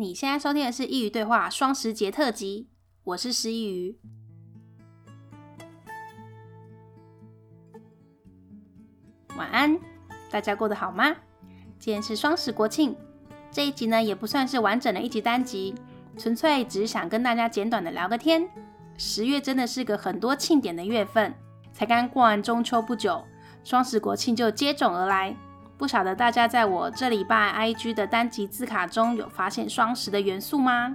你现在收听的是《一鱼对话》双十节特辑，我是十一鱼。晚安，大家过得好吗？今天是双十国庆，这一集呢也不算是完整的一集单集，纯粹只是想跟大家简短的聊个天。十月真的是个很多庆典的月份，才刚过完中秋不久，双十国庆就接踵而来。不晓得大家在我这礼拜 IG 的单集字卡中有发现双十的元素吗？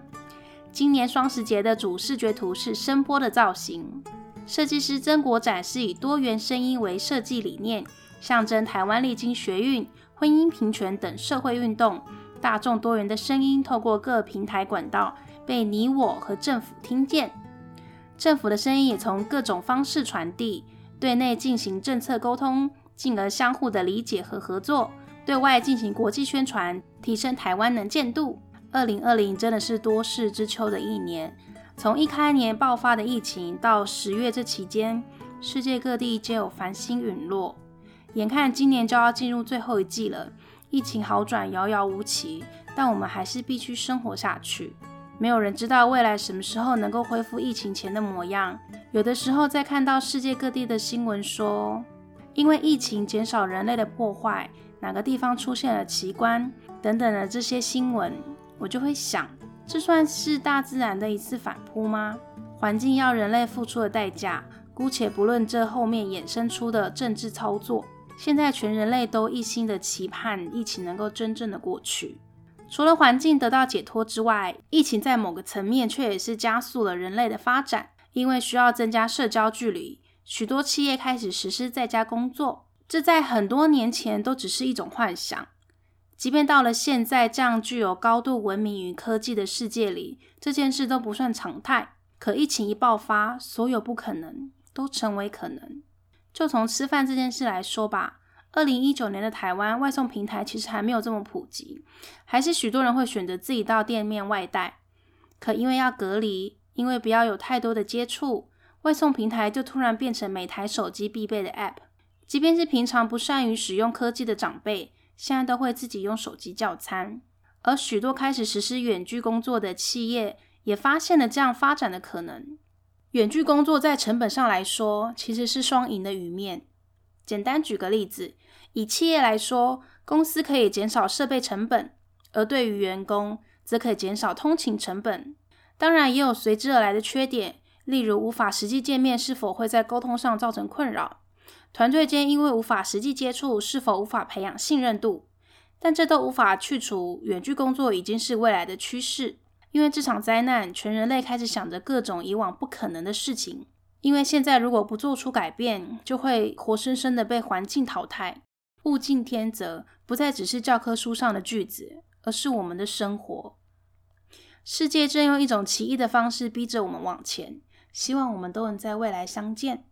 今年双十节的主视觉图是声波的造型，设计师曾国展是以多元声音为设计理念，象征台湾历经学运、婚姻平权等社会运动，大众多元的声音透过各平台管道被你我和政府听见，政府的声音也从各种方式传递，对内进行政策沟通。进而相互的理解和合作，对外进行国际宣传，提升台湾能见度。二零二零真的是多事之秋的一年，从一开年爆发的疫情到十月这期间，世界各地皆有繁星陨落。眼看今年就要进入最后一季了，疫情好转遥遥无期，但我们还是必须生活下去。没有人知道未来什么时候能够恢复疫情前的模样。有的时候在看到世界各地的新闻说，因为疫情减少人类的破坏，哪个地方出现了奇观等等的这些新闻，我就会想，这算是大自然的一次反扑吗？环境要人类付出的代价，姑且不论这后面衍生出的政治操作，现在全人类都一心的期盼疫情能够真正的过去。除了环境得到解脱之外，疫情在某个层面却也是加速了人类的发展，因为需要增加社交距离。许多企业开始实施在家工作，这在很多年前都只是一种幻想。即便到了现在这样具有高度文明与科技的世界里，这件事都不算常态。可疫情一爆发，所有不可能都成为可能。就从吃饭这件事来说吧，二零一九年的台湾外送平台其实还没有这么普及，还是许多人会选择自己到店面外带。可因为要隔离，因为不要有太多的接触。外送平台就突然变成每台手机必备的 App，即便是平常不善于使用科技的长辈，现在都会自己用手机叫餐。而许多开始实施远距工作的企业，也发现了这样发展的可能。远距工作在成本上来说，其实是双赢的局面。简单举个例子，以企业来说，公司可以减少设备成本，而对于员工，则可以减少通勤成本。当然，也有随之而来的缺点。例如，无法实际见面，是否会在沟通上造成困扰？团队间因为无法实际接触，是否无法培养信任度？但这都无法去除，远距工作已经是未来的趋势。因为这场灾难，全人类开始想着各种以往不可能的事情。因为现在如果不做出改变，就会活生生的被环境淘汰。物竞天择，不再只是教科书上的句子，而是我们的生活。世界正用一种奇异的方式逼着我们往前。希望我们都能在未来相见。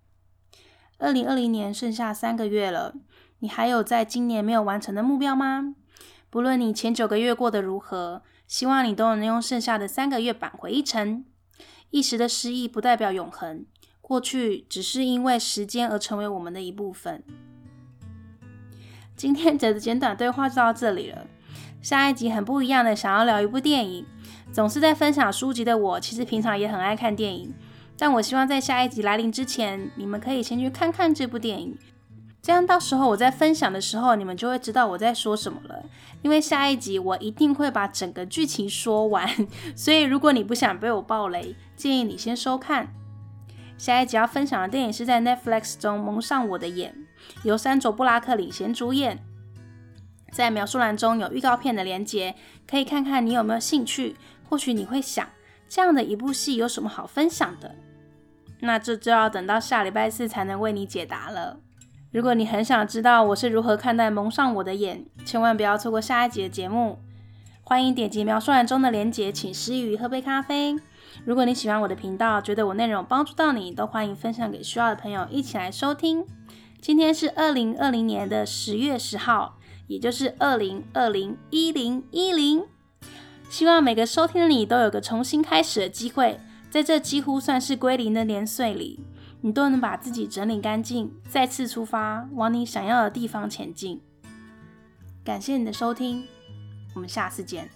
二零二零年剩下三个月了，你还有在今年没有完成的目标吗？不论你前九个月过得如何，希望你都能用剩下的三个月扳回一城。一时的失意不代表永恒，过去只是因为时间而成为我们的一部分。今天的简短对话就到这里了。下一集很不一样的，想要聊一部电影。总是在分享书籍的我，其实平常也很爱看电影。但我希望在下一集来临之前，你们可以先去看看这部电影，这样到时候我在分享的时候，你们就会知道我在说什么了。因为下一集我一定会把整个剧情说完，所以如果你不想被我爆雷，建议你先收看。下一集要分享的电影是在 Netflix 中蒙上我的眼，由珊卓布拉克领衔主演。在描述栏中有预告片的连接，可以看看你有没有兴趣。或许你会想。这样的一部戏有什么好分享的？那这就要等到下礼拜四才能为你解答了。如果你很想知道我是如何看待蒙上我的眼，千万不要错过下一集的节目。欢迎点击描述栏中的链接，请师佾萮喝杯咖啡。如果你喜欢我的频道，觉得我内容帮助到你，都欢迎分享给需要的朋友一起来收听。今天是二零二零年的十月十号，也就是二零二零一零一零。希望每个收听的你都有个重新开始的机会，在这几乎算是归零的年岁里，你都能把自己整理干净，再次出发，往你想要的地方前进。感谢你的收听，我们下次见。